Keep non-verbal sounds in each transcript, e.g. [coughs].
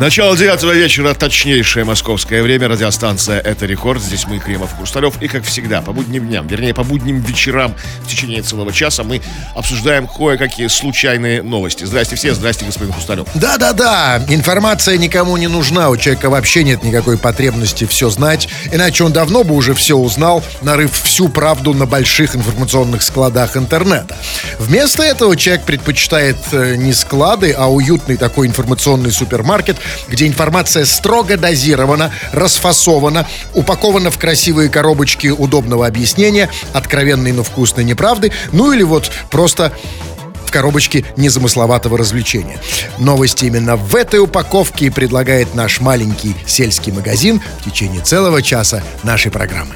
Начало девятого вечера, точнейшее московское время, радиостанция «Это рекорд». Здесь мы, Кремов Хрусталев. И, как всегда, по будним дням, вернее, по будним вечерам в течение целого часа мы обсуждаем кое-какие случайные новости. Здрасте все, здрасте, господин Хрусталев. Да-да-да, информация никому не нужна, у человека вообще нет никакой потребности все знать, иначе он давно бы уже все узнал, нарыв всю правду на больших информационных складах интернета. Вместо этого человек предпочитает э, не склады, а уютный такой информационный супермаркет, где информация строго дозирована, расфасована, упакована в красивые коробочки удобного объяснения, откровенной, но вкусной неправды, ну или вот просто коробочке незамысловатого развлечения. Новости именно в этой упаковке предлагает наш маленький сельский магазин в течение целого часа нашей программы.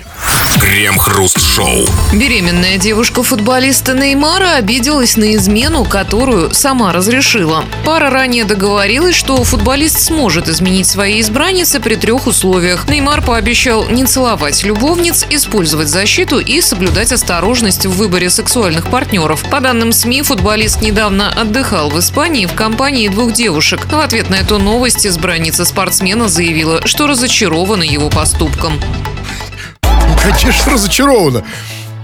Крем-хруст-шоу. Беременная девушка футболиста Неймара обиделась на измену, которую сама разрешила. Пара ранее договорилась, что футболист сможет изменить своей избраннице при трех условиях. Неймар пообещал не целовать любовниц, использовать защиту и соблюдать осторожность в выборе сексуальных партнеров. По данным СМИ, футболист недавно отдыхал в Испании в компании двух девушек. В ответ на эту новость избранница спортсмена заявила, что разочарована его поступком. Конечно, разочарована.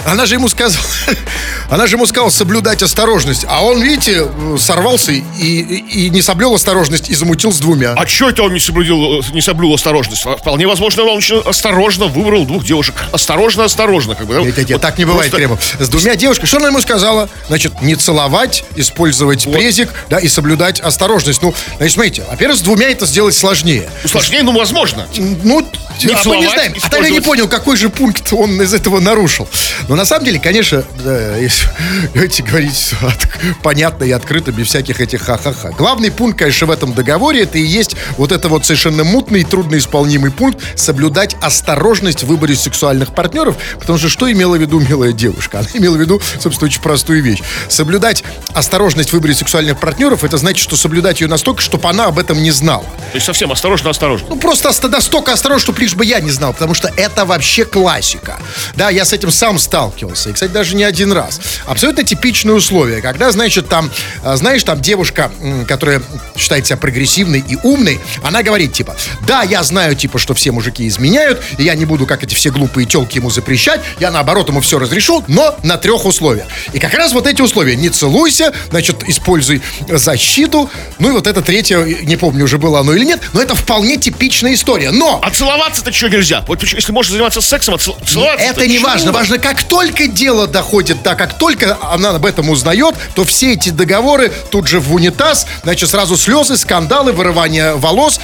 Она же ему сказала, [laughs] она же ему сказала соблюдать осторожность, а он, видите, сорвался и, и, и не соблюл осторожность и замутил с двумя. А что это он не соблюдил, не соблюл осторожность? Вполне возможно, он очень осторожно выбрал двух девушек. Осторожно, осторожно, как бы. Нет, нет, нет, так не бывает, Кремов. С двумя девушками. Что она ему сказала? Значит, не целовать, использовать Вот. презик, да, и соблюдать осторожность. Ну, значит, смотрите, во-первых, с двумя это сделать сложнее. Ну, сложнее, ну, возможно. Ну, Не а мы не целовать, знаем. А тогда не понял, какой же пункт он из этого нарушил. Но на самом деле, конечно, да, если [laughs] говорить от- понятно и открыто, без всяких этих ха-ха-ха. Главный пункт, конечно, в этом договоре, это и есть вот это вот совершенно мутный и трудноисполнимый пункт соблюдать осторожность в выборе сексуальных партнеров, потому что что имела в виду милая девушка? [laughs] Она имела в виду, собственно, очень простую вещь. Соблюдать осторожность в выборе сексуальных партнеров, это значит, что соблюдать ее настолько, чтобы она об этом не знала. То есть совсем осторожно, осторожно. Ну, просто настолько осторожно, чтобы лишь бы я не знал, потому что это вообще классика. Да, я с этим сам сталкивался. И, кстати, даже не один раз. Абсолютно типичные условия. Когда, значит, там, а, знаешь, там девушка, которая считает себя прогрессивной и умной, она говорит, типа, да, я знаю, типа, что все мужики изменяют, и я не буду, как эти все глупые телки ему запрещать, я, наоборот, ему все разрешу, но на трех условиях. И как раз вот эти условия. Не целуйся, значит, используй защиту, ну и вот это третье, не помню, уже было оно или нет, но это вполне типичная история. Но А целоваться-то что нельзя? Вот если можно заниматься сексом, а цел- целоваться это не важно. Важно, как только дело доходит, да, как только она об этом узнает, то все эти договоры тут же в унитаз, значит, сразу слезы, скандалы, вырывание волос.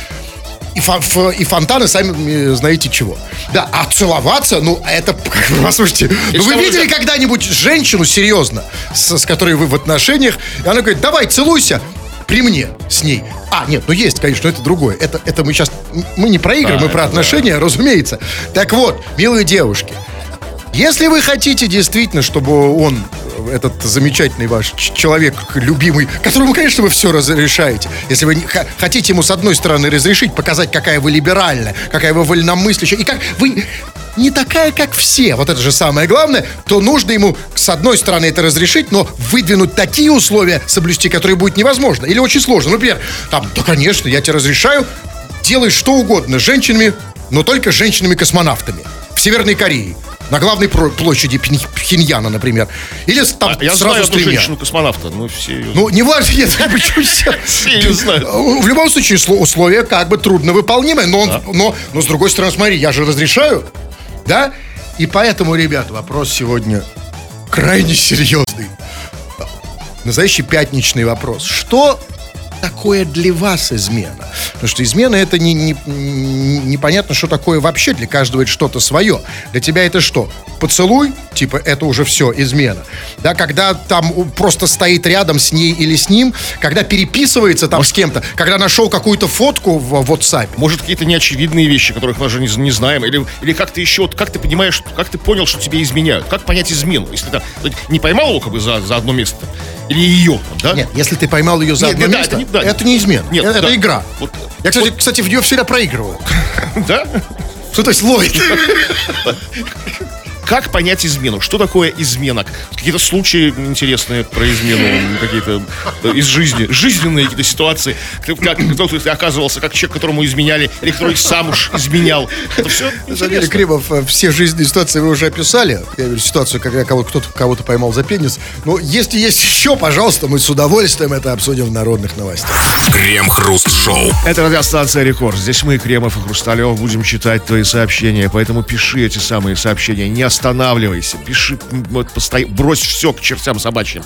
И, фа- ф- и фонтаны, сами знаете чего. Да, а целоваться, ну, это, [laughs] послушайте, ну, вы видели уже- когда-нибудь женщину, серьезно, с, с которой вы в отношениях, и она говорит, давай, целуйся, при мне с ней. А, нет, ну есть, конечно, это другое. Это, это мы сейчас, мы не про игры, Да, мы про это да. отношения, [laughs] разумеется. Так вот, милые девушки, если вы хотите действительно, чтобы он, этот замечательный ваш человек, любимый, которому, конечно, вы все разрешаете, если вы хотите ему, с одной стороны, разрешить, показать, какая вы либеральная, какая вы вольномыслящая, и как вы не такая, как все, вот это же самое главное, то нужно ему, с одной стороны, это разрешить, но выдвинуть такие условия соблюсти, которые будет невозможно или очень сложно. Например, там, да, конечно, я тебе разрешаю, делай что угодно с женщинами, но только с женщинами-космонавтами в Северной Корее. На главной площади Пхень- Пхеньяна, например. Или там А Я сразу знаю одну женщину-космонавта. Ну, все ее Ну, не важно, нет, почему [laughs] все? Все ее знают. В любом случае, сло- условия как бы трудно выполнимые, но, он- но, но с другой стороны, смотри, я же разрешаю, да? И поэтому, ребят, вопрос сегодня крайне серьезный. Настоящий пятничный вопрос. Что такое для вас измена? Потому что измена это не, не- не- непонятно, что такое вообще. Для каждого это что-то свое. Для тебя это что? Поцелуй? Типа это уже все измена. Да, когда там просто стоит рядом с ней или с ним, когда переписывается там с кем-то, когда нашел какую-то фотку в, WhatsApp. Может, какие-то неочевидные вещи, которых мы даже не, не знаем, или, или как ты еще, вот как ты понимаешь, как ты понял, что тебе изменяют, как понять измену, если ты там не поймал его как бы за, за одно место, или ее, да? Нет, если ты поймал ее за Нет, одно нет, да, место, это не- да. это не измена. Нет, это, да. это игра. Вот- Я, кстати, кстати, в нее всегда проигрываю. Да? Что то есть ловит? [laughs] как понять измену? Что такое измена? Какие-то случаи интересные про измену, какие-то э, из жизни, жизненные какие-то ситуации. Как, кто ты оказывался как человек, которому изменяли, или который сам уж изменял. Это все На самом деле, интересно. Кремов, э, все жизненные ситуации вы уже описали. Я говорю, ситуацию, когда кого- кто-то кого-то поймал за пенис. Но если есть еще, пожалуйста, мы с удовольствием это обсудим в народных новостях. Крем-хруст-шоу. Это радиостанция Рекорд. Здесь мы, Кремов и Хрусталев, будем читать твои сообщения. Поэтому пиши эти самые сообщения. Не останавливайся. Пиши, вот, посто- брось все к чертям собачьим.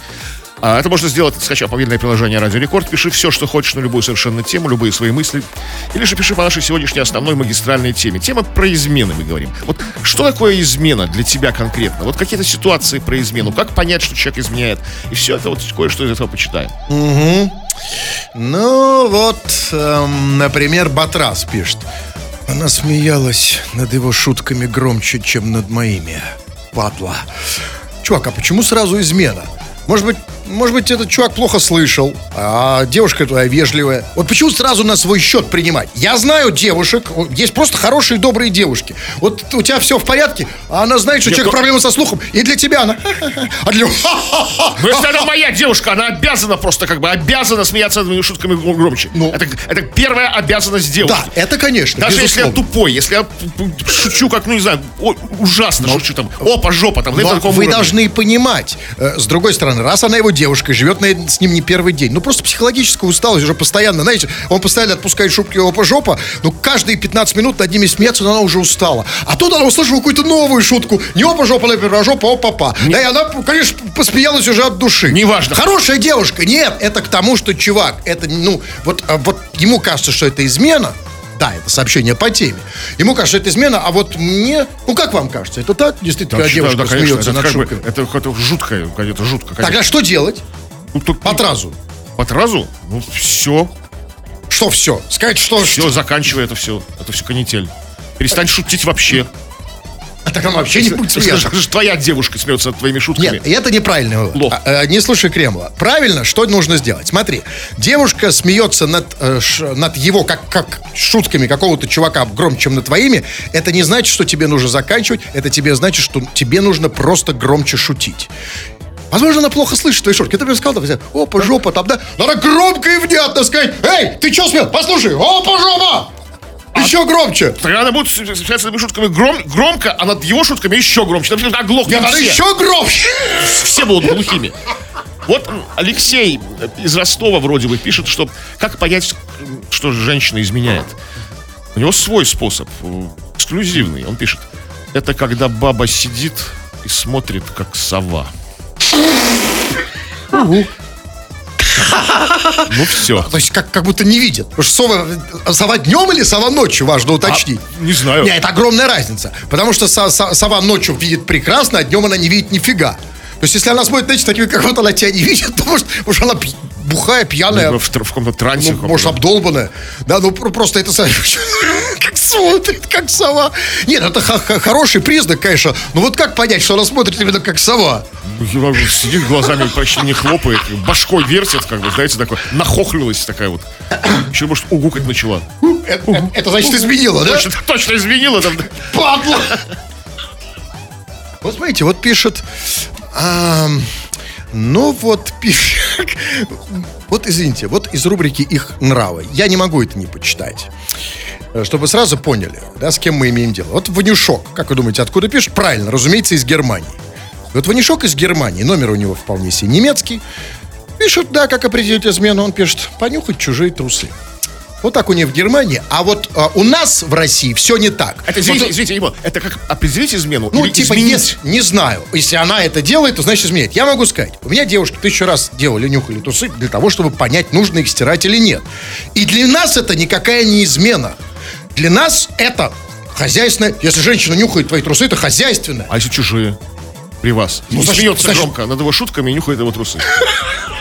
А это можно сделать, скачав мобильное приложение Радио Рекорд. Пиши все, что хочешь на любую совершенно тему, любые свои мысли. Или же пиши по нашей сегодняшней основной магистральной теме. Тема про измены мы говорим. Вот что такое измена для тебя конкретно? Вот какие-то ситуации про измену. Как понять, что человек изменяет? И все это вот кое-что из этого почитаем. Ну, вот, эм, например, Батрас пишет. Она смеялась над его шутками громче, чем над моими. Падла. Чувак, а почему сразу измена? Может быть, может быть, этот чувак плохо слышал, а девушка твоя вежливая. Вот почему сразу на свой счет принимать? Я знаю девушек, есть просто хорошие, добрые девушки. Вот у тебя все в порядке, а она знает, что Нет, человек ну- проблемы со слухом, и для тебя она... А [laughs] для... [laughs] Ну, если это моя девушка, она обязана просто как бы обязана смеяться над моими шутками гр- громче. Ну. это, это первая обязанность девушки. Да, это, конечно, Даже если я безусловно. тупой, если я шучу, как, ну не знаю, о- ужасно шучу там, опа, жопа там, Но вы уровне. должны понимать, э, с другой стороны, раз она его девушка, и живет на- с ним не первый день, ну просто психологическая усталость уже постоянно, знаете, он постоянно отпускает шутки опа жопа, ну каждые 15 минут над ними смеяться, но она уже устала. А тут она услышала какую-то новую шутку, не опа жопа, например, а жопа опа па. Да, и она, конечно, посмеялась уже от души. Неважно. Хорошая девушка, нет, это к тому, что чувак, это, ну, вот, а вот ему кажется, что это измена, да, это сообщение по теме. Ему кажется, это измена, а вот мне, ну как вам кажется, это так? Действительно, Да, девушка да, конечно, смеется это, над как бы, это какое-то жуткое, это жутко. конечно. Тогда что делать? Ну, тут- По тразу. По тразу? Ну, все, Что все? Сказать, что... все, заканчивай это все. Это все канитель. Перестань шутить вообще. А так он вообще не будет смеяться. же твоя девушка смеется над твоими шутками. Нет, это неправильный вывод. А, а, не слушай Кремова. Правильно, что нужно сделать? Смотри, девушка смеется над, э, ш- над его как, как шутками какого-то чувака громче, чем над твоими. Это не значит, что тебе нужно заканчивать. Это тебе значит, что тебе нужно просто громче шутить. Возможно, она плохо слышит твои шутки. Ты бы сказал, там, опа, жопа, там, да? Надо громко и внятно сказать, эй, ты что смел? Послушай, опа, жопа! Еще громче. Тогда она будет над твоими шутками гром- громко, а над его шутками еще громче. Например, оглохнут Нет, все. еще громче. все будут глухими. Вот Алексей из Ростова вроде бы пишет, что как понять, что женщина изменяет. У него свой способ, э, эксклюзивный. Он пишет, это когда баба сидит и смотрит, как сова. Ну все. То есть как, как будто не видит. Потому что сова, сова днем или сова ночью, важно уточнить. не знаю. Не, это огромная разница. Потому что со- со- сова ночью видит прекрасно, а днем она не видит нифига. То есть, если она смотрит, знаете, такими, как вот она тебя не видит, то может, может она пь- бухая, пьяная, В, тр- в каком-то трансе. ну, может, обдолбанная. Да, ну про- просто это [laughs] как смотрит, как сова. Нет, это х- х- хороший признак, конечно. Но вот как понять, что она смотрит именно как сова? Ну, Сидит глазами, почти не хлопает, башкой вертит, как бы, знаете, такой, нахохлилась такая вот. Еще, может, угукать начала. Это, это- это значит изменила, да? Точно, точно изменила там. Падла! Вот смотрите, вот пишет... ам, ну вот. [laughs] Вот извините, вот из рубрики «Их нравы». Я не могу это не почитать. Э, Чтобы сразу поняли, да, с кем мы имеем дело. Вот Ванюшок, как вы думаете, откуда пишет? Правильно, разумеется, из Германии. Вот Ванюшок из Германии, номер у него вполне себе немецкий. Пишет, да, как определить измену. Он пишет, понюхать чужие трусы. Вот так у них в Германии. А вот а, у нас в России все не так. Это, извините, Вот, извините, Егор, это как определить измену ну, или типа, изменить? если- не знаю. Если она это делает, то значит изменяет. Я могу сказать, у меня девушки тысячу раз делали, нюхали трусы для того, чтобы понять, нужно их стирать или нет. И для нас это никакая не измена. Для нас это хозяйственное. Если женщина нюхает твои трусы, это хозяйственное. А если чужие? При вас. Ну, и значит- смеется значит- громко над его шутками и нюхает его трусы. [laughs]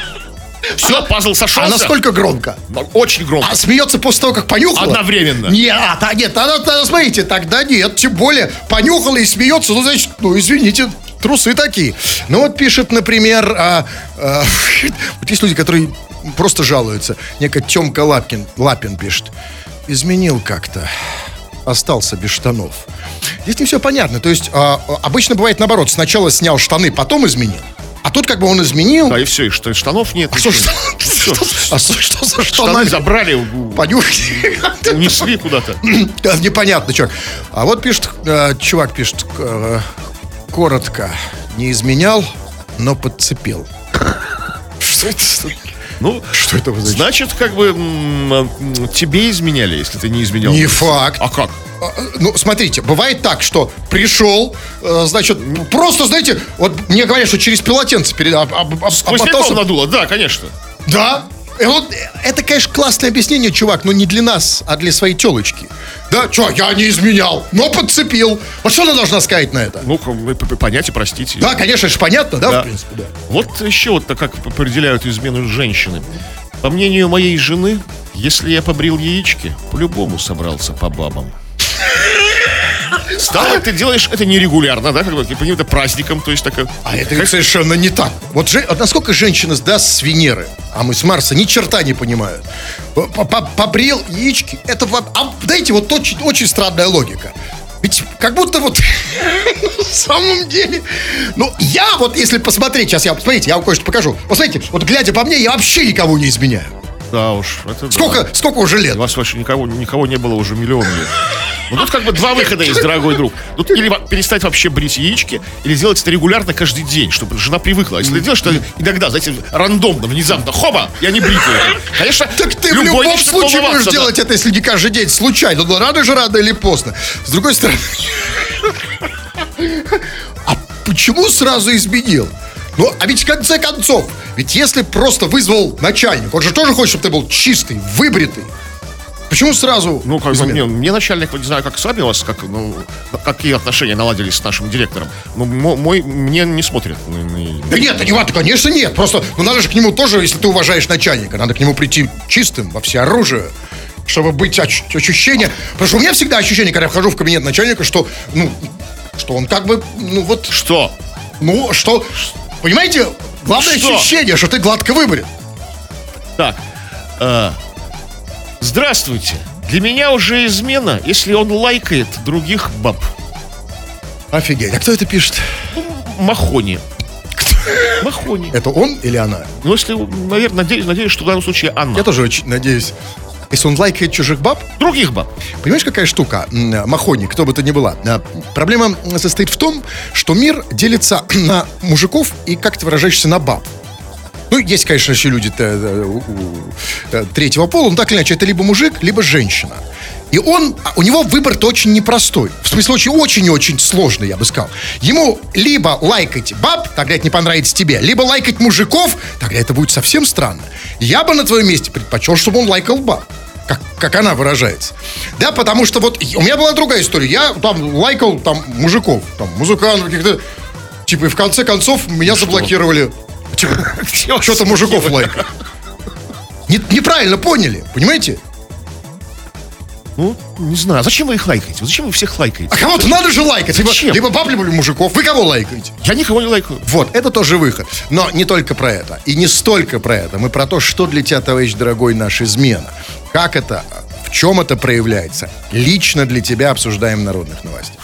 Все, пазл сошелся. А насколько громко? Очень громко. А смеется после того, как понюхала? Одновременно. Нет, а, та- нет, тогда, тогда, смотрите, тогда нет. Тем более, понюхала и смеется, ну, значит, ну, извините, трусы такие. Ну, вот пишет, например, а, а, [laughs] вот есть люди, которые просто жалуются. Некая Тёмка Лапкин, Лапин пишет. Изменил как-то. остался без штанов. Здесь не все понятно. То есть а, а, обычно бывает наоборот. Сначала снял штаны, потом изменил. Тут как бы он изменил. Да, и все, и что, штанов нет. А что, что, что, а что, что за Штаны штаны? забрали, Понюхай. [laughs] унесли куда-то. Да, Непонятно, чувак. А вот пишет, э, чувак пишет, э, коротко, не изменял, но подцепил. [laughs] Что это? Ну, Что это значит? значит, как бы тебе изменяли, если ты не изменял. Не факт. А как? А, э, Ну, смотрите, бывает так, что пришел, э, значит, просто, знаете, вот мне говорят, что через полотенце перед, об- об- Сквозняком обмотался. надуло, да, конечно. Да. И вот, э, это, конечно, классное объяснение, чувак, но не для нас, а для своей телочки. Да, что, я не изменял, но подцепил. Вот что она должна сказать на это? Ну, понять и простить. Да, конечно, же понятно, да, Да. в принципе, да. Вот еще вот так как определяют измену женщины. По мнению моей жены, если я побрил яички, по-любому собрался по бабам. Стало, ты делаешь это нерегулярно, да, как бы каким-то праздником, то есть такая... А это ведь совершенно не так. Вот, же, насколько женщина сдаст с Венеры, а мы с Марса ни черта не понимают. П- п- Побрил яички, это, а, знаете, вот очень, очень странная логика. Ведь как будто вот [laughs] на самом деле, ну я вот если посмотреть, сейчас я, смотрите, я вам кое-что покажу. Вот смотрите, вот глядя по мне, я вообще никого не изменяю. Да уж, это да. Сколько, сколько уже лет? У вас вообще никого, никого не было уже миллион лет. Ну тут как бы два выхода есть, дорогой друг. Тут или перестать вообще брить яички, или сделать это регулярно каждый день, чтобы жена привыкла. А Если ты делаешь это иногда, знаете, рандомно, внезапно, хоба, я не бритый. Конечно, Так ты в любом случае будешь да. делать это, если не каждый день, случайно. Но рано же, рано или поздно. С другой стороны... [laughs] А почему сразу изменил? Ну, а ведь в конце концов, ведь если просто вызвал начальник, он же тоже хочет, чтобы ты был чистый, выбритый. Почему сразу Ну, как бы, не, мне начальник, не знаю, как с вами у вас, как, ну, какие отношения наладились с нашим директором. Ну, мо- мой, мне не смотрит. Да нет, не важно, конечно нет. Просто, ну надо же к нему тоже, если ты уважаешь начальника, надо к нему прийти чистым, во всеоружие, чтобы быть ощущение. Потому что у меня всегда ощущение, когда я вхожу в кабинет начальника, что, ну, что он как бы, ну вот, Что? ну, что, понимаете, главное Что? ощущение, что ты гладко выбрит. Так, э, здравствуйте. Для меня уже измена, если он лайкает других баб. Офигеть. А кто это пишет? Махони. Махони. Это он или она? Ну, если, наверное, надеюсь, надеюсь, что в данном случае Анна. Я тоже очень надеюсь. Если он лайкает чужих баб, Других баб. Понимаешь, какая штука? Махони, кто бы то ни была. А, Проблема состоит в том, что мир делится [clears throat] на мужиков и, как ты выражаешься, на баб. Ну, есть, конечно, еще люди э, э, третьего пола, но так или иначе, это либо мужик, либо женщина. И он, а у него выбор-то очень непростой. В смысле, очень очень и очень сложный, я бы сказал. Ему либо лайкать баб, тогда это не понравится тебе, либо лайкать мужиков, тогда это будет совсем странно. Я бы на твоем месте предпочел, чтобы он лайкал баб. Как, она выражается. Да, потому что вот у меня была другая история. Я там лайкал там мужиков, там музыкантов каких-то. Типа, и в конце концов меня заблокировали. [laughs] Типа, что-то мужиков. Не- неправильно поняли, понимаете? Ну, не знаю. А зачем вы их лайкаете? Зачем вы всех лайкаете? А кого-то надо же лайкать. Либо, Зачем? либо баб, либо мужиков. Вы кого лайкаете? Я никого не лайкаю. Вот, это тоже выход. Но не только про это. И не столько про это. Мы про то, что для тебя, товарищ дорогой, наша измена. Как это, чем это проявляется. Лично для тебя обсуждаем в народных новостях.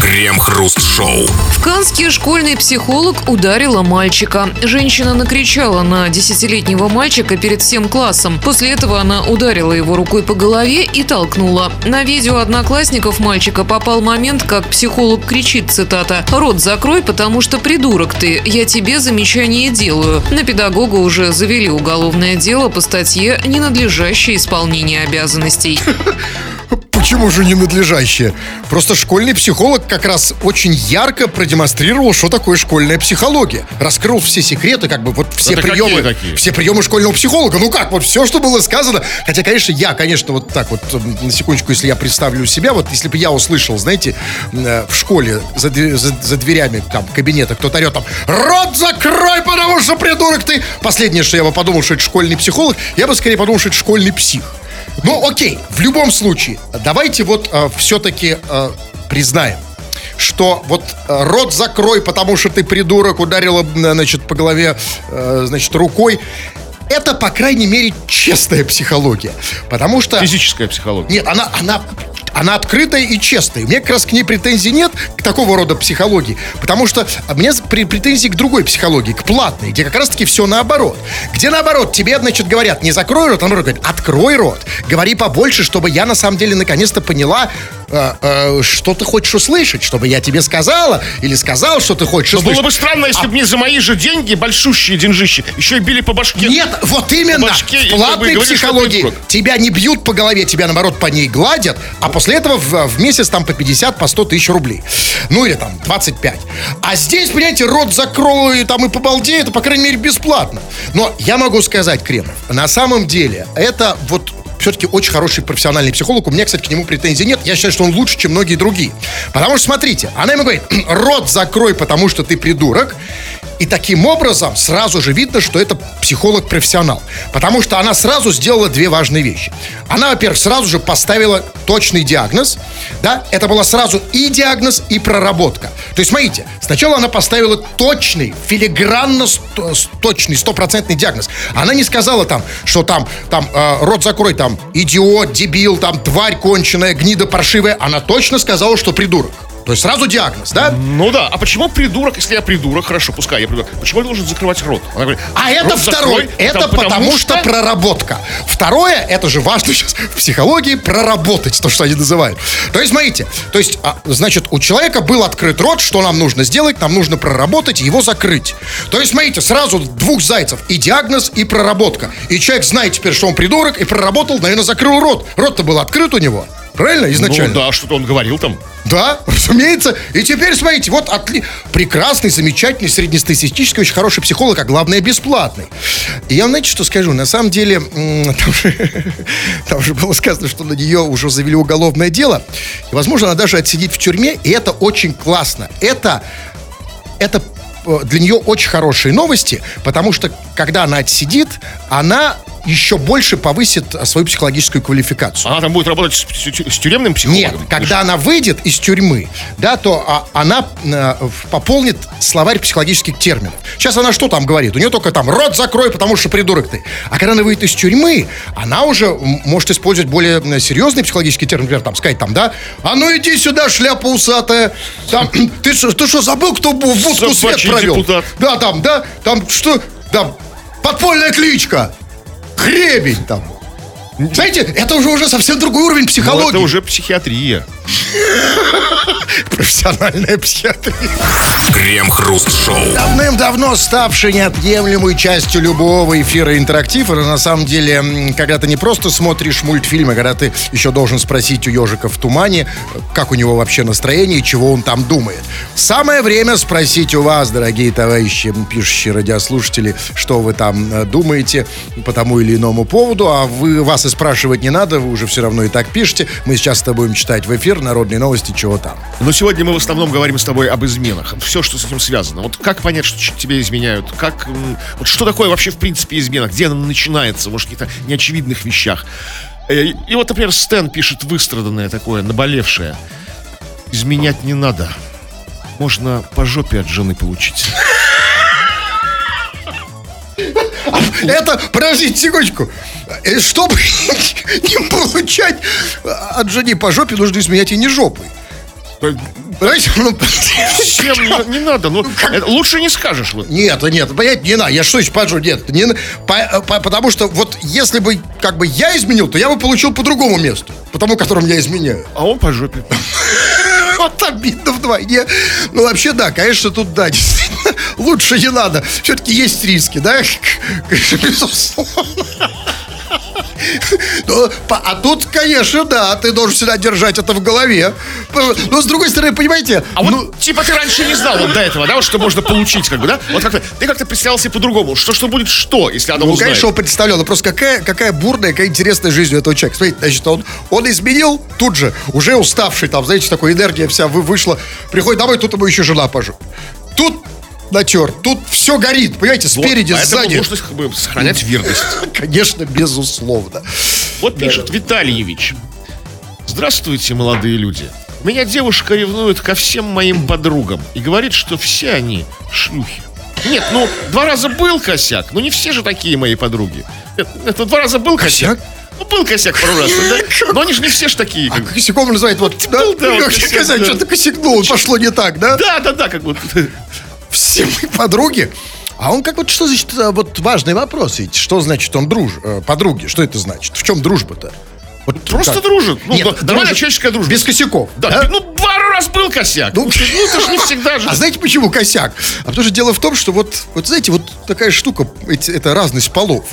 Крем-хруст-шоу. В Канске школьный психолог ударила мальчика. Женщина накричала на десятилетнего мальчика перед всем классом. После этого она ударила его рукой по голове и толкнула. На видео одноклассников мальчика попал момент, как психолог кричит, цитата, «Рот закрой, потому что придурок ты, я тебе замечание делаю». На педагога уже завели уголовное дело по статье «Ненадлежащее исполнение обязанностей». Почему же ненадлежащее? Просто школьный психолог как раз очень ярко продемонстрировал, что такое школьная психология. Раскрыл все секреты, как бы вот все Это приемы. какие такие? Все приемы школьного психолога. Ну как, вот все, что было сказано. Хотя, конечно, я, конечно, вот так вот, на секундочку, если я представлю себя, вот если бы я услышал, знаете, э, в школе за, за- за дверями там кабинета кто-то орет там «Рот закрой, потому что придурок ты!» Последнее, что я бы подумал, что это школьный психолог, я бы скорее подумал, что это школьный псих. Ну, окей, в любом случае, давайте вот все-таки признаем, что вот э, рот закрой, потому что ты придурок, ударила, значит, по голове, э, значит, рукой. Это, по крайней мере, честная психология. Потому что... Физическая психология. Нет, она, она, она открытая и честная. У меня как раз к ней претензий нет, к такого рода психологии, потому что у меня претензии к другой психологии, к платной, где как раз-таки все наоборот. Где наоборот, тебе, значит, говорят, не закрой рот, а наоборот говорят, открой рот, говори побольше, чтобы я на самом деле наконец-то поняла, э, э, что ты хочешь услышать, чтобы я тебе сказала или сказал, что ты хочешь Но услышать. было бы странно, если бы мне за мои же деньги, большущие деньжищи, еще и били по башке. Нет, вот именно. башке и в платной ты психологии тебя не бьют по голове, тебя наоборот по ней гладят, а после этого в, в месяц там по 50, по 100 тысяч рублей. Ну или там 25. А здесь, понимаете, рот закрою там и побалдею, это, по крайней мере, бесплатно. Но я могу сказать, Кремов, на самом деле это вот все-таки очень хороший профессиональный психолог. У меня, кстати, к нему претензий нет. Я считаю, что он лучше, чем многие другие. Потому что, смотрите, она ему говорит, рот закрой, потому что ты придурок. И таким образом сразу же видно, что это психолог-профессионал. Потому что она сразу сделала две важные вещи. Она, во-первых, сразу же поставила точный диагноз. Да, это было сразу и диагноз, и проработка. То есть, смотрите, сначала она поставила точный, филигранно точный, стопроцентный диагноз. Она не сказала там, что там, там э, рот закрой, там, идиот, дебил, там, тварь конченая, гнида паршивая. Она точно сказала, что придурок. То есть сразу диагноз, да? Ну да, а почему придурок, если я придурок, хорошо, пускай я придурок, почему я должен закрывать рот? Она говорит, А это «Рот второй. закрой, это там, потому, что... проработка. Второе, это же важно [laughs] сейчас в психологии проработать, то, что они называют. То есть, смотрите, то есть, а, значит, у человека был открыт рот, что нам нужно сделать? Нам нужно проработать и его закрыть. То есть, смотрите, сразу двух зайцев. И диагноз, и проработка. И человек знает теперь, что он придурок, и проработал, наверное, закрыл рот. Рот-то был открыт у него. Правильно? Изначально. Ну да, что-то он говорил там. Да, разумеется. И теперь, смотрите, вот отли... прекрасный, замечательный, среднестатистический, очень хороший психолог, а главное, бесплатный. И я, знаете, что скажу? На самом деле, [laughs] там же, там же было сказано, что на нее уже завели уголовное дело. И, возможно, она даже отсидит в тюрьме, и это очень классно. Это, это э, для нее очень хорошие новости, потому что, когда она отсидит, она еще больше повысит свою психологическую квалификацию. Она там будет работать с, с- с тюремным психологом. Нет, когда она выйдет из тюрьмы, да, то а, она в- пополнит словарь психологических терминов. Сейчас она что там говорит? У нее только там рот закрой, потому что придурок ты. А когда она выйдет из тюрьмы, она уже может использовать более серьезные психологические термины, например, там сказать там, да, а ну иди сюда, шляпа усатая. Там, [clears throat] ты что, ты что, забыл, кто в будку свет провел? депутат. Да, там, да, там что, там, подпольная кличка. Хребень там. Знаете, это уже уже совсем другой уровень Ну, психологии. это уже психиатрия. [laughs] профессиональная психиатрия. Крем-хруст-шоу. Давным-давно ставший неотъемлемой частью любого эфира интерактив, это на самом деле, когда ты не просто смотришь мультфильмы, когда ты еще должен спросить у ежика в тумане, как у него вообще настроение и чего он там думает. Самое время спросить у вас, дорогие товарищи, пишущие радиослушатели, что вы там э, думаете по тому или иному поводу, а вы, вас и спрашивать не надо, вы уже все равно и так пишете. Мы сейчас это будем читать в эфир, народные новости, чего там. Но сегодня мы в основном говорим с тобой об изменах. Все, что с этим связано. Вот как понять, что тебе изменяют? Как, вот что такое вообще в принципе измена? Где она начинается? Может, в каких-то неочевидных вещах? Э, И вот, например, Стэн пишет выстраданное такое, наболевшее. Изменять не надо. Можно по жопе от жены получить. [laughs] Это, подождите секундочку. Э, Чтобы [laughs] не получать от жены по жопе, нужно изменять и не жопой. Понимаете? Ну, [laughs] Всем не, не надо. Ну, лучше не скажешь. Вот. Нет, нет, понять не надо. Я что еще поджу? Нет, не, на- по- по- потому что вот если бы как бы я изменил, то я бы получил по другому месту, по тому, которому я изменяю. А он по жопе. [laughs] Вот обидно вдвойне. Ну, вообще, да, конечно, тут, да, [laughs] действительно, лучше не надо. Все-таки есть риски, да? Безусловно. Ну, а тут, конечно, да, ты должен всегда держать это в голове. Но, с другой стороны, понимаете, А вот, ну, типа, ты раньше не знал вот до этого, да, вот что можно получить, как бы, да? Вот как-то, ты как-то представлял себе по-другому, что, что будет что, если она Ну, узнает? конечно, он представлял, но просто какая, какая бурная, какая интересная жизнь у этого человека. Смотрите, значит, он, он изменил тут же, уже уставший, там, знаете, такой энергия вся вы- вышла, приходит домой, тут ему еще жена пожу. Тут натер, тут все горит, понимаете, Вот, спереди, поэтому сзади. нужно как бы, сохранять верность. [laughs] Конечно, безусловно. Вот пишет Витальевич. Здравствуйте, молодые люди. Меня девушка ревнует ко всем моим подругам и говорит, что все они шлюхи. Нет, ну, два раза был косяк, но не все же такие мои подруги. Это, это два раза был косяк. Косяк? Ну, был косяк пару раз, да? [laughs] Но они же не все ж такие. А как бы. косяком называют вот... Да, был, да, вот косяк, да. что-то косякнул, пошло не так, да? Да, да, да, как будто. Все мы [laughs] подруги. А он как вот, что значит, а, вот важный вопрос ведь. Что значит он друж, э, подруги? Что это значит? В чем дружба-то? Вот Просто как? дружат. Ну, Нет, да, нормальная дружат человеческая дружба. Без косяков. Да, да? ну, пару раз был косяк. Ну, Ну, ну, это же не всегда же. [laughs] А знаете почему косяк? А потому что дело в том, что вот, вот знаете, вот такая штука, эти- это разность полов.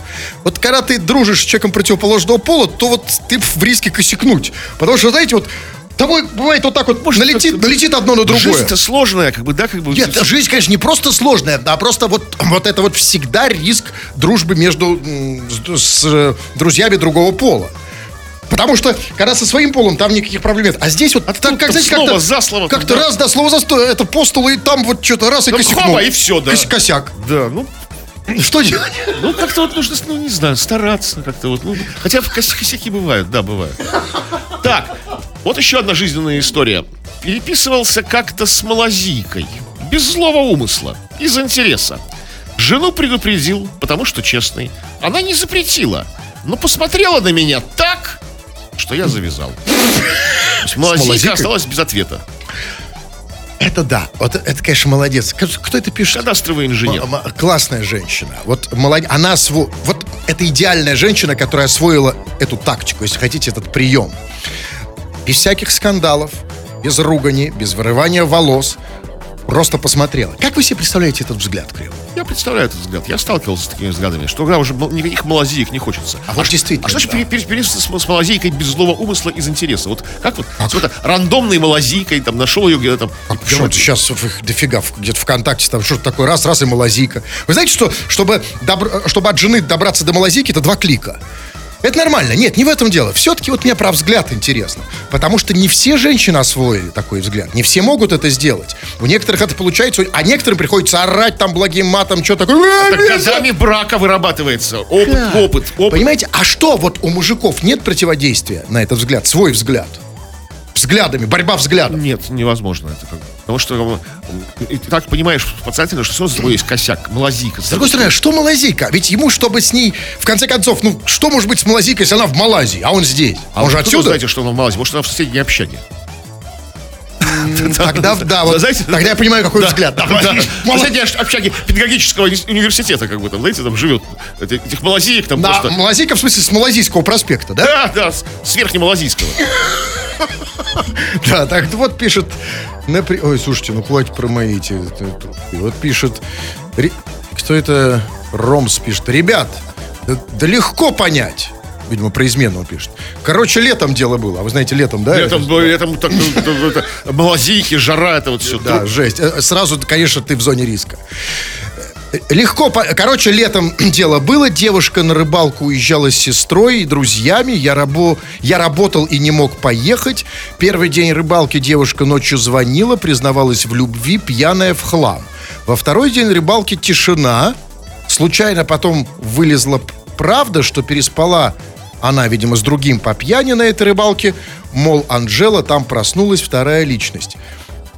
Вот когда ты дружишь с человеком противоположного пола, то вот ты в риске косякнуть. Потому что, знаете, вот того бывает вот так вот, налетит, как-то- налетит одно на другое. Жизнь-то сложная, как бы, да, как бы. Нет, жизнь, конечно, не просто сложная, а просто вот, вот это вот всегда риск дружбы между с, с, э, друзьями другого пола. Потому что, когда со своим полом, там никаких проблем нет. А здесь вот, как, там знаете, слово как-то... за слово, Как-то да. раз, да, слово за слово, это по столу, и там вот что-то раз и Там косякнул. хоба, и всё, да. Кос- косяк. Да, ну, Что делать? ну как-то вот нужно, ну, не знаю, стараться как-то вот. Ну, хотя кос- косяки бывают, да, бывают. Так, вот еще одна жизненная история. Переписывался как-то с малазийкой. Без злого умысла. Из интереса. Жену предупредил, потому что честный. Она не запретила, но посмотрела на меня так, что я завязал. Малазийка осталась без ответа. Это да. Вот это, конечно, молодец. Кто это пишет? Кадастровый инженер. М- м- Классная женщина. Вот молод... она осво... Вот это идеальная женщина, которая освоила эту тактику, если хотите, этот прием. Без всяких скандалов, без ругани, без вырывания волос. Просто посмотрела. Как вы себе представляете этот взгляд, Крил? Я представляю этот взгляд. Я сталкивался с такими взглядами, что когда уже никаких малазиек не хочется. А вот ш- действительно, А что значит да. пере- пере- переписываться с, с малазийкой без злого умысла из интереса? Вот как вот с вот рандомной малазийкой там нашел ее где-то там. А и почему это сейчас их дофига где-то ВКонтакте там что-то такое раз, раз и малазийка. Вы знаете, что чтобы, добр- чтобы от жены добраться до малазийки, это два клика. Это нормально. Нет, не в этом дело. Все-таки вот мне про взгляд интересно. Потому что не все женщины освоили такой взгляд. Не все могут это сделать. У некоторых это получается, а некоторым приходится орать там благим матом, что такое. Так годами брака вырабатывается. Опыт, опыт, опыт. Понимаете, а что вот у мужиков нет противодействия на этот взгляд, свой взгляд? Взглядами, борьба взглядов. Нет, невозможно это. Потому что и ты так понимаешь подсознательно, что все за тобой есть косяк, малазийка. С другой стороны, а что малазийка? Ведь ему, чтобы с ней, в конце концов, ну, что может быть с малазийкой, если она в Малайзии, а он здесь? А он же отсюда? знаете, что она в Малайзии? Может, она в соседней общаге? Тогда, да, вот, Знаете, тогда я понимаю, какой взгляд. ш- общаги педагогического уни- университета, как бы там, знаете, там живет эти- этих малазиек там просто. Малазийка, в смысле, с Малазийского проспекта, да? Да, да, с, с верхнемалазийского. [laughs] Да, так вот пишет... Ой, слушайте, ну хватит про мои эти... это- это. Вот пишет... Кто это? Ромс пишет. Ребят, да, легко понять. Видимо, про измену он пишет. Короче, летом дело было. А вы знаете, летом, да? Летом, ну, летом так, ну, это- это малазийки, жара, это вот все. Да, жесть. Э, Сразу, конечно, ты в зоне риска. Легко, короче, летом [clears throat] дело было. Девушка на рыбалку уезжала с сестрой и друзьями. Я, рабо... я работал и не мог поехать. Первый день рыбалки девушка ночью звонила, признавалась в любви, пьяная в хлам. Во второй день рыбалки тишина. Случайно потом вылезла правда, что переспала она, видимо, с другим по пьяни на этой рыбалке. Мол, Анжела там проснулась, вторая личность.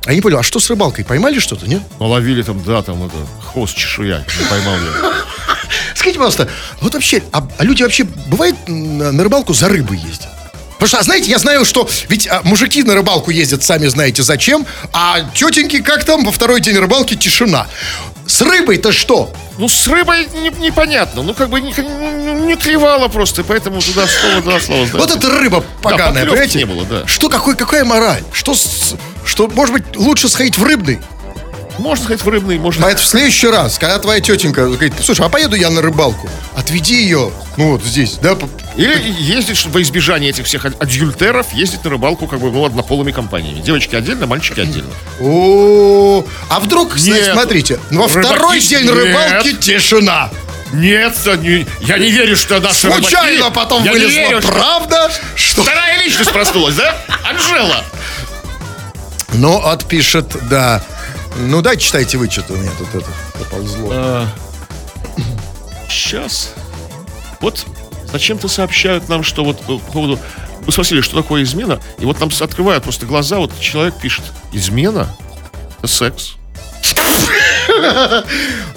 А я не понял, а что с рыбалкой? Поймали что-то, нет? Наловили там, да, там это, хвост чешуя, не поймал я. [laughs] Скажите, пожалуйста, вот вообще, а, а люди вообще бывает на рыбалку за рыбой ездят? Потому что, а знаете, я знаю, что ведь а, мужики на рыбалку ездят, сами знаете зачем, а тетеньки, как там, во второй день рыбалки тишина. С рыбой-то что? Ну, с рыбой не- непонятно. Ну, как бы не, не, клевала просто, поэтому туда слово, да, слово. знаете. Вот это рыба поганая, поклевки понимаете? не было, да. Что, какой, какая мораль? Что, с- что, может быть, лучше сходить в рыбный? Можно сказать, в рыбный, можно... А это в следующий раз, когда твоя тетенька говорит, слушай, а поеду я на рыбалку, отведи ее, ну вот здесь, да, Или ездить, во избежание этих всех адюльтеров, ездить на рыбалку как бы ну, однополыми компаниями. Девочки отдельно, мальчики отдельно. О, а вдруг, Нет. смотрите, во Рыбаки- второй день Нет. рыбалки тишина. Нет, не- я не верю, что наши Случайно рыбаки- потом я вылезла верю, правда, что... Вторая личность проснулась, да? Анжела. Но отпишет, да. Ну, дайте читайте вы, что-то у меня тут это поползло. Сейчас. Вот зачем-то сообщают нам, что вот по поводу... Мы спросили, что такое измена, и вот нам открывают просто глаза, вот человек пишет, измена? Это секс. [laughs]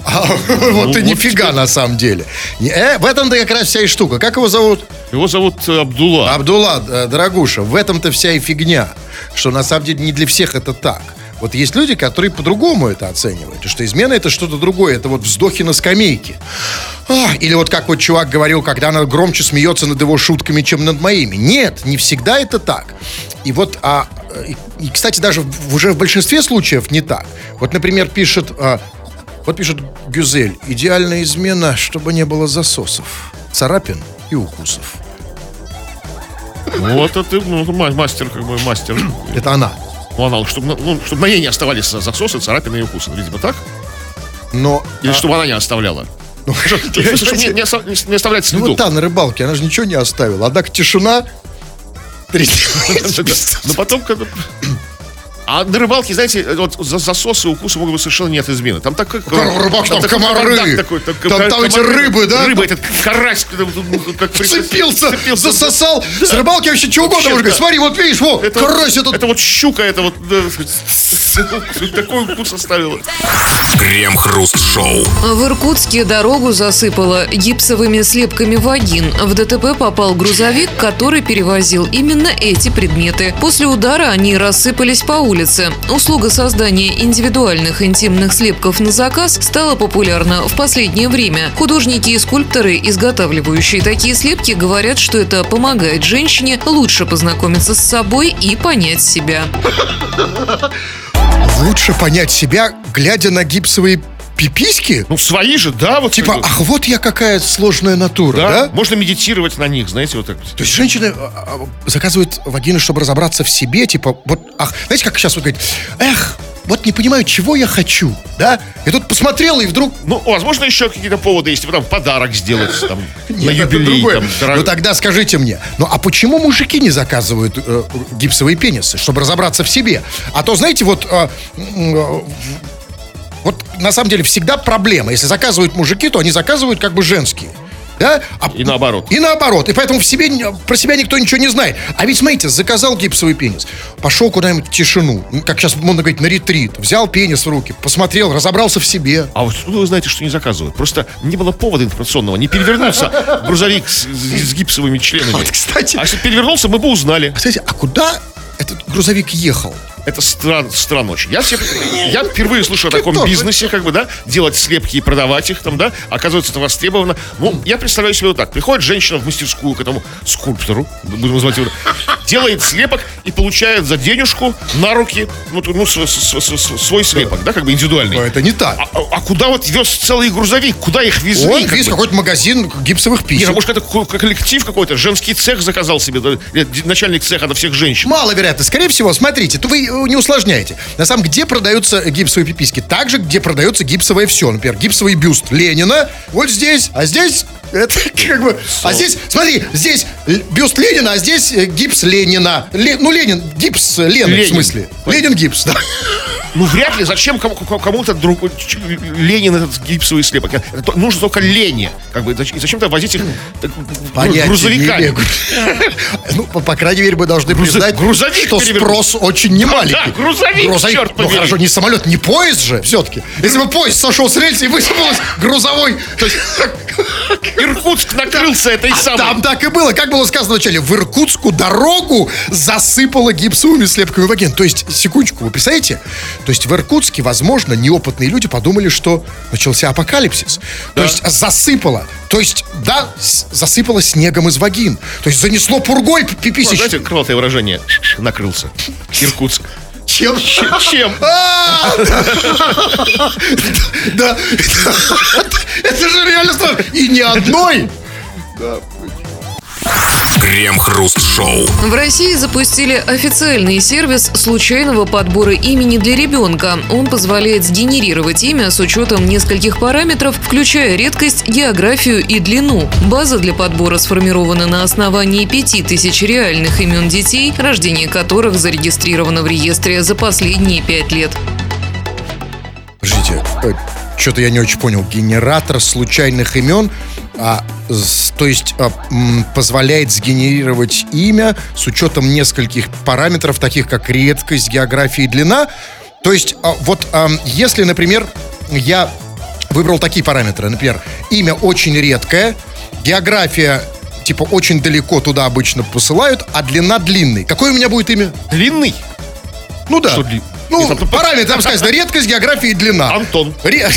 А, Вот и вот нифига на самом деле. Э, В этом-то как раз вся и штука. Как его зовут? Его зовут э, Абдулла. Абдулла, э, дорогуша, в этом-то вся и фигня, что на самом деле не для всех это так. Вот есть люди, которые по-другому это оценивают, что измена это что-то другое, это вот вздохи на скамейке. А, или вот как вот чувак говорил, когда она громче смеется над его шутками, чем над моими. Нет, не всегда это так. И вот, а, и, кстати, даже в- уже в большинстве случаев не так. Вот, например, пишет, а, вот пишет Гюзель, идеальная измена, чтобы не было засосов, царапин и укусов. Вот это ты, ну, ма- мастер, как бы мастер. [clears throat] Это она. Ну, она, чтобы, ну, чтобы на ней не оставались засосы, царапины и укусы. Видимо, так? Но Или а, чтобы она не оставляла. ну, [laughs] не, не оста- не- не оставлять ну, следов. вот та на рыбалке, она же ничего не оставила. Однако тишина. [laughs] Три- Но потом, когда... А на рыбалке, знаете, вот за- засосы и укусы могут быть совершенно не от измены. Там такой... рыбак, там такой комары. кавардак такой, там, Там- кам- там эти комары. рыбы, да? Рыба, этот карась, вот, ну, как при- Цепился, цепился. засосал. С рыбалки вообще чего угодно Вообще, можно говорить. да. Смотри, вот видишь, вот, Это, карась вот, этот. это вот щука, это вот... да, [laughs] такой укус оставила. Крем-хруст-шоу. В Иркутске дорогу засыпало гипсовыми слепками вагин. В ДТП попал грузовик, который перевозил именно эти предметы. После удара они рассыпались по улице. Услуга создания индивидуальных интимных слепков на заказ стала популярна в последнее время. Художники и скульпторы, изготавливающие такие слепки, говорят, что это помогает женщине лучше познакомиться с собой и понять себя. Лучше понять себя, глядя на гипсовые пиписьки? Ну, свои же, да, вот. Типа, ах, вот я какая сложная натура, да? да? Можно медитировать на них, знаете, вот так. То есть женщины а, а, заказывают вагины, чтобы разобраться в себе, типа, вот, ах, знаете, как сейчас вот говорит, эх, вот не понимаю, чего я хочу, да? И тут посмотрела, и вдруг Ну, возможно, еще какие-то поводы есть. Типа, там подарок сделать там, [laughs] на Нет, юбилей. там, дорог- Ну тогда скажите мне, ну а почему мужики не заказывают э, гипсовые пенисы, чтобы разобраться в себе? А то, знаете, вот, э, э, вот на самом деле всегда проблема. Если заказывают мужики, то они заказывают как бы женские. Да? А- И наоборот. И наоборот. И поэтому в себе, про себя никто ничего не знает. А ведь, смотрите, заказал гипсовый пенис, пошел куда-нибудь в тишину, ну, как сейчас можно говорить, на ретрит, взял пенис в руки, посмотрел, разобрался в себе. А вот откуда вы знаете, что не заказывают? Просто не было повода информационного. Не перевернулся [laughs] грузовик с, с- гипсовыми членами. [laughs] Вот, кстати. А если перевернулся, мы бы узнали. Кстати, а куда этот грузовик ехал? Это стран, странно очень. Я, все- я впервые слышу о таком тоже. бизнесе, как бы, да, делать слепки и продавать их там, да, оказывается, это востребовано. Ну, я представляю себе вот так. Приходит женщина в мастерскую к этому скульптору, будем называть его, делает слепок и получает за денежку на руки, ну, ну, с- с- с- свой слепок, да, как бы индивидуальный. Но это не так. А, а- а куда вот вез целый грузовик? Куда их везли? Он как бы? какой-то магазин гипсовых писем. ну, может, это ко- коллектив какой-то, женский цех заказал себе, да, начальник цеха на всех женщин. Маловероятно. Скорее всего, смотрите, то вы не усложняете. На самом где продаются гипсовые пиписьки? Так же, где продается гипсовое все. Например, гипсовый бюст Ленина вот здесь, а здесь это как бы... А здесь, смотри, здесь бюст Ленина, а здесь э, гипс Ленина. Ле- ну, Ленин, гипс Лены, в Ленин. смысле. Ленин гипс, да. Ну, вряд ли. Зачем кому- кому- кому-то друг, Ленин этот гипсовый слепок? Это то- нужно только Лене. Как бы, и зачем-то возить их Понятия грузовиками? Ну, по, по крайней мере, мы должны признать, грузовик что спрос очень немаленький. Да, грузовик, черт Ну, побери. хорошо, не самолет, не поезд же, все-таки. Если бы поезд сошел с рельса и высыпалось грузовой... [laughs] Иркутск накрылся этой а самой. там так и было. Как было сказано вначале, в Иркутску дорогу засыпало гипсовыми слепками ваген. То есть, секундочку, вы представляете? То есть в Иркутске, возможно, неопытные люди подумали, что начался апокалипсис. То есть засыпало. То есть, да, засыпало снегом из вагин. То есть занесло пургой пиписищ. Знаете, крылатое выражение. Накрылся. Иркутск. Чем? Чем? [laughs] А! Да, [laughs] это же реально. И ни одной. Крем-хруст-шоу. В России запустили официальный сервис случайного подбора имени для ребенка. Он позволяет сгенерировать имя с учетом нескольких параметров, включая редкость, географию и длину. База для подбора сформирована на основании 5000 реальных имен детей, рождение которых зарегистрировано в реестре за последние пять лет. Подождите, что-то я не очень понял. Генератор случайных имен, а, с- то есть а, позволяет сгенерировать имя с учетом нескольких параметров, таких как редкость, география и длина. То есть, а, вот ам, если, например, я выбрал такие параметры. Например, имя очень редкое, география типа очень далеко туда обычно посылают, а длина длинный. Какое у меня будет имя? Длинный. Ну да. Что Ну, там- параметр, [laughs] там сказано, редкость, география и длина. Антон. Ре-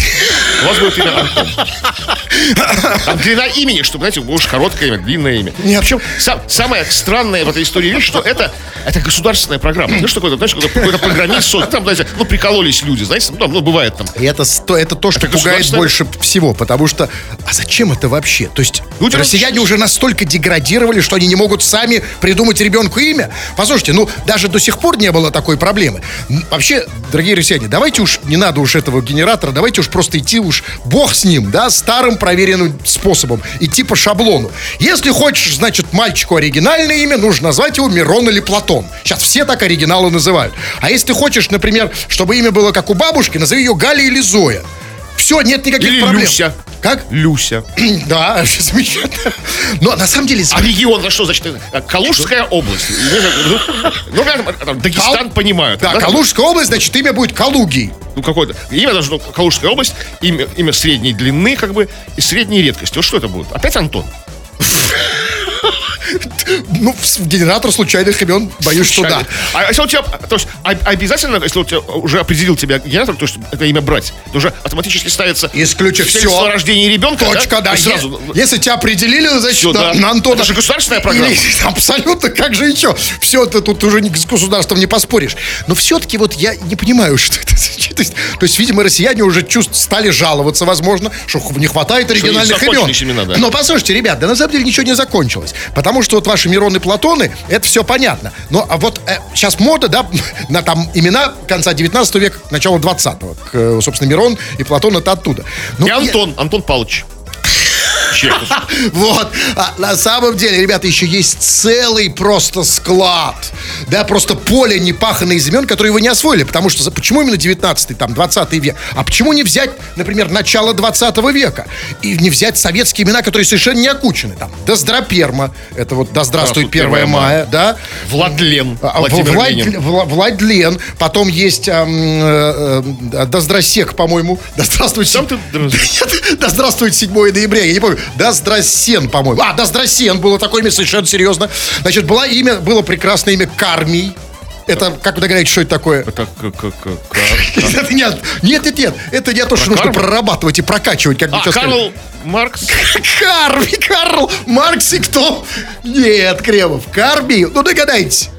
У вас будет имя Антон. [laughs] Там длина имени, чтобы, знаете, уж короткое имя, длинное имя. Нет. Причем сам- самое странное в этой истории вещь, что это, это государственная программа. Знаешь, такое, знаешь, какой-то, программист, там, знаете, ну, прикололись люди, знаете, ну, там, ну, бывает там. И это, это то, что Это пугает больше всего, потому что, а зачем это вообще? То есть Люди россияне вообще- уже настолько деградировали, что они не могут сами придумать ребенку имя. Послушайте, ну даже до сих пор не было такой проблемы. М, Вообще, дорогие россияне, давайте уж, не надо уж этого генератора, давайте уж просто идти уж, бог с ним, да, старым проверенным способом, идти по шаблону. Если хочешь, значит, мальчику оригинальное имя, нужно назвать его Мирон или Платон. Сейчас все так оригиналы называют. А если хочешь, например, чтобы имя было как у бабушки, назови ее Галя или Зоя. Все, нет никаких Или проблем. Люся. Как? Люся. [clears throat] Да, [laughs] замечательно. Но на самом деле... А регион, за что, значит, э, Калужская область. Ну, Ну, рядом, там, Дагестан понимают. Да, Калужская область, значит, имя будет Калугий. Ну, какое-то. Имя даже, ну, Калужская область, имя, имя средней длины, как бы, и средней редкости. Вот что это будет? Опять Антон? [laughs] Ну, генератор случайных имен, боюсь, что да. А если у тебя, то есть а- обязательно, если у тебя уже определил тебя генератор, то есть это имя брать, то уже автоматически ставится Исключив все. о рождении ребенка, Точка, да. Сразу. Если тебя определили, значит, на, да. на Антона. Это же государственная программа. [laughs] Абсолютно, как же еще? Все это тут уже с государством не поспоришь. Но все-таки вот я не понимаю, [laughs] что это. То есть, то есть, видимо, россияне уже чувств стали жаловаться, возможно, что не хватает оригинальных имен. закончились имена, да. Но послушайте, ребят, да на самом деле ничего не закончилось. Потому что вот ваши Мироны Платоны, это все понятно. Но а вот сейчас мода, да, [laughs] на там имена конца 19 века, начала 20-го. К, э, собственно, Мирон и Платон это оттуда. Ну, И я- Антон, Антон Павлович. Чехов. [laughs] Вот. А на самом деле, ребята, еще есть целый просто склад. Да, просто поле непаханных имен, которые вы не освоили. Потому что почему именно 19 там, 20 век? А почему не взять, например, начало 20 века? И не взять советские имена, которые совершенно не окучены? Там, Доздроперма. Это вот да здравствует Здравствуй, 1 1 мая, да? Владлен. А, Владимир Влад- Ленин. Вла- Владлен. Потом есть ам, э, э, Да здрасек, по-моему. Да здравствует Сам ты Нет, [laughs] Да здравствует 7 ноября, я не помню. Да здрасен, по-моему. А, да здрасен было такое имя, совершенно серьезно. Значит, было имя, было прекрасное имя Кармий. Это, как вы догадаетесь, что это такое? Это как... как- как- [laughs] нет, нет, нет, нет. Это не то, что нужно прорабатывать и прокачивать, как бы А. Карл Маркс. [laughs] Карми, Карл, Маркс и кто? Нет, Кремов, Карми. Ну, догадайтесь.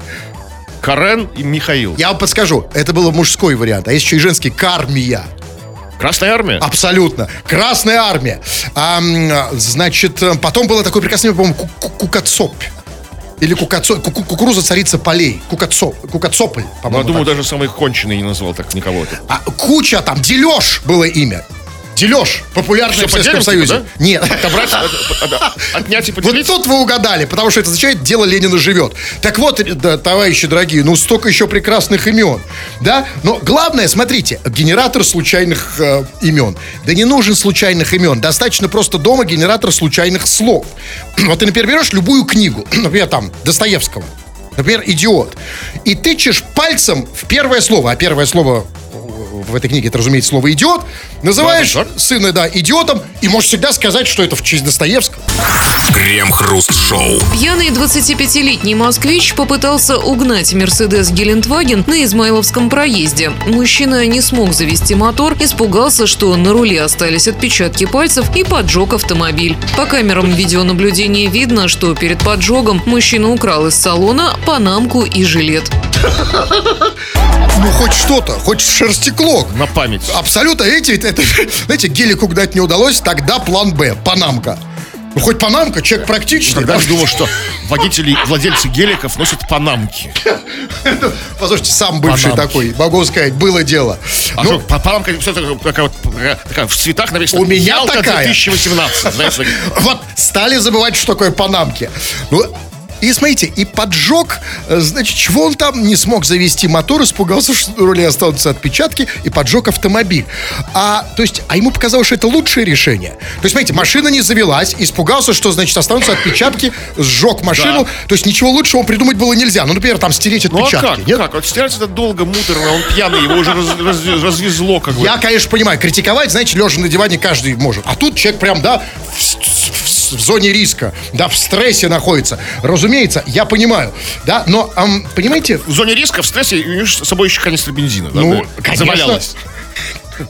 Карен и Михаил. Я вам подскажу. Это был мужской вариант. А есть еще и женский Кармия. Красная армия? Абсолютно. Красная армия. А, значит, потом было такое прекрасное, по-моему, ку- ку- Кукацоп. Или кукацо, ку- ку- кукуруза царица полей. Кукацо, Кукацополь, Ну, я по-моему. думаю, так. даже самый конченый не назвал так никого. А, куча там, Дележ было имя. Дележ, популярное Всё в Советском поделим, типа, Союзе. Нет. Отобрать, э, э, э, отнять и Вот поделить? тут вы угадали, потому что это означает «дело Ленина живет». Так вот, да, товарищи дорогие, ну столько еще прекрасных имен, да? Но главное, смотрите, генератор случайных э, имен. Да не нужен случайных имен, достаточно просто дома генератор случайных слов. [clears throat] Вот ты, например, берешь любую книгу, [clears throat] например, там, Достоевского, например, «Идиот», и тычешь пальцем в первое слово, а первое слово в этой книге, это, разумеется, слово «идиот», называешь Да, да, да. сына, да, идиотом, и можешь всегда сказать, что это в честь Достоевского. Крем-хруст-шоу. Пьяный 25-летний москвич попытался угнать Мерседес Гелендваген на Измайловском проезде. Мужчина не смог завести мотор, испугался, что на руле остались отпечатки пальцев и поджег автомобиль. По камерам видеонаблюдения видно, что перед поджогом мужчина украл из салона панамку и жилет. Ну, хоть что-то, хоть шерстеклок. На память. Абсолютно, эти, это, знаете, гелик угнать не удалось, тогда план Б, панамка. Ну, хоть панамка, человек практичный. Тогда да? думал, что водители, владельцы геликов носят панамки. Послушайте, сам бывший Панамки. такой, могу сказать, было дело. А Ну, что, па- панамка все такая, такая такая, в цветах написано У меня «Ялта такая». 2018. Знаешь, [laughs] так- вот стали забывать, что такое панамки. Ну, И смотрите, и поджег, э, значит, чего он там не смог завести мотор, испугался, что на руле останутся отпечатки, и поджег автомобиль. А, то есть, а ему показалось, что это лучшее решение. То есть, смотрите, машина не завелась, испугался, что, значит, останутся отпечатки, сжег машину. То есть, ничего лучшего придумать было нельзя. Ну, например, там стереть Ну а отпечатки. как? нет? Как? Вот стирать это долго, муторно, он пьяный, его уже раз- раз- развезло как бы. Я, конечно, понимаю, критиковать, знаете, лежа на диване каждый может. А тут человек прям, да, в, в- в зоне риска, да, в стрессе находится. Разумеется, я понимаю, да, но, ам, понимаете, В зоне риска, в стрессе, у него с собой еще канистра бензина. да, Ну, да, конечно. Завалялась. [laughs]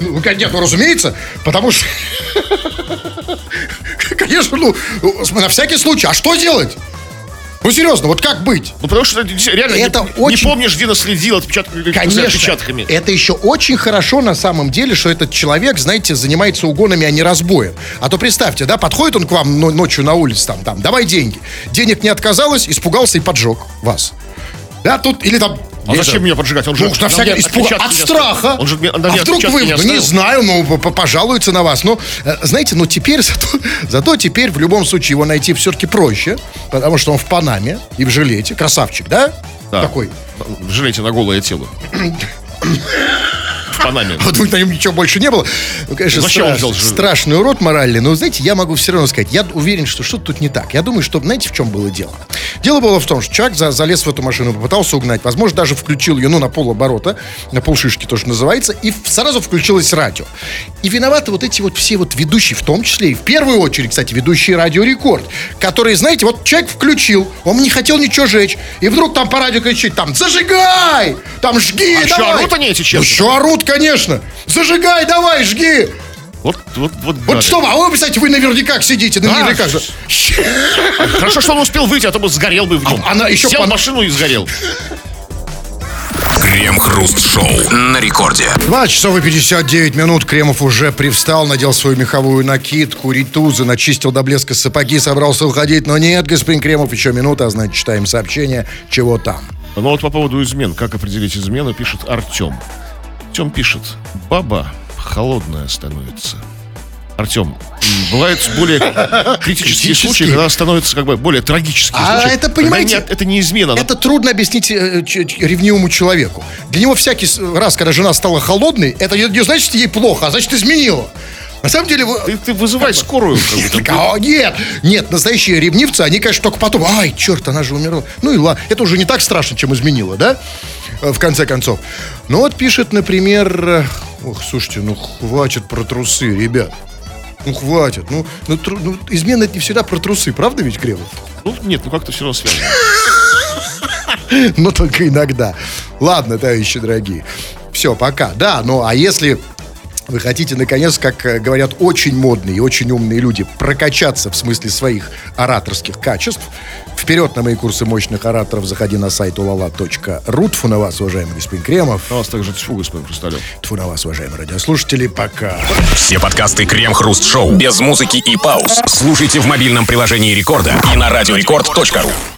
Ну, конечно, ну, разумеется, потому что... [laughs] Конечно, ну, на всякий случай. А что делать? Ну, серьезно, вот как быть? Ну, потому что реально Это не, очень- не помнишь, где наследил отпечаток, за Конечно. отпечатками. Это еще очень хорошо на самом деле, что этот человек, знаете, занимается угонами, а не разбоем. А то представьте, да, подходит он к вам но- ночью на улице, там, там, давай деньги. Денег не отказалось, испугался и поджег вас. Да, тут, или там... А я зачем меня поджигать? Он же Ну, на всякий испуг... От страха. Он же на а вдруг вы, не ну, не знаю, ну, п- п- пожалуются на вас. Ну, э, знаете, ну, теперь [laughs] зато, зато теперь в любом случае его найти все-таки проще, потому что он в Панаме и в жилете. Красавчик, да? Да. Такой. Жалейте на голое тело. [coughs] В Панаме. Вот на нем ничего больше не было. Ну, конечно, Зачем он страш- взял же- страшный урод моральный. Но, знаете, я могу все равно сказать, я уверен, что что-то тут не так. Я думаю, что, знаете, в чем было дело? Дело было в том, что человек за- залез в эту машину, попытался угнать, возможно, даже включил ее, ну, на полоборота, на полшишки тоже называется, и сразу включилось радио. И виноваты вот эти вот все вот ведущие, в том числе и в первую очередь, кстати, ведущие радио Рекорд, которые, знаете, вот человек включил, он не хотел ничего жечь, и вдруг там по радио кричит, там, зажигай, там, жги, А еще давай. орут они, эти черти? еще орут, конечно. Зажигай, давай, жги. Вот, вот, вот, Вот гады. что, вы- а вы, кстати, вы наверняка сидите, наверняка же. Хорошо, что он успел выйти, а то бы сгорел бы в нем. А она еще Сел в машину и сгорел. Крем-хруст-шоу на рекорде. 2 часов и 59 минут. Кремов уже привстал, надел свою меховую накидку, ритузы, начистил до блеска сапоги, собрался уходить. Но нет, господин Кремов, еще минута, а значит, читаем сообщение, чего там. Ну вот по поводу измен. Как определить измену, пишет Артем. Артем пишет. Баба холодная становится. Артем, бывают более критические случаи, когда становятся как бы более трагические А случаи. это, понимаете, нет, это не измена. она- Это трудно объяснить э, ч- ревнивому человеку. Для него всякий раз, когда жена стала холодной, это не значит, ей плохо, а значит, изменила. На самом деле... вы- Ты, ты вызывай скорую. как. Так, а, нет, нет, настоящие ревнивцы, они, конечно, только потом, ай, черт, она же умерла. Ну и ладно, это уже не так страшно, чем изменила, да? Э, В конце концов. Ну вот пишет, например, ох, слушайте, ну хватит про трусы, ребят. Ну хватит, ну, ну, тру- ну, измена это не всегда про трусы, правда ведь, Кремов? Ну, нет, ну как-то все равно связано. [laughs] Но только иногда. Ладно, товарищи дорогие. Все, пока. Да, ну а если вы хотите, наконец, как э, говорят очень модные и очень умные люди, прокачаться в смысле своих ораторских качеств, вперед на мои курсы мощных ораторов заходи на сайт ulala.ru. Тфу на вас, уважаемый господин Кремов. А у вас также тьфу, господин Хрусталев. Тфу на вас, уважаемые радиослушатели. Пока. Все подкасты Крем-хруст-шоу без музыки и пауз. Слушайте в мобильном приложении Рекорда и на радиорекорд.ру.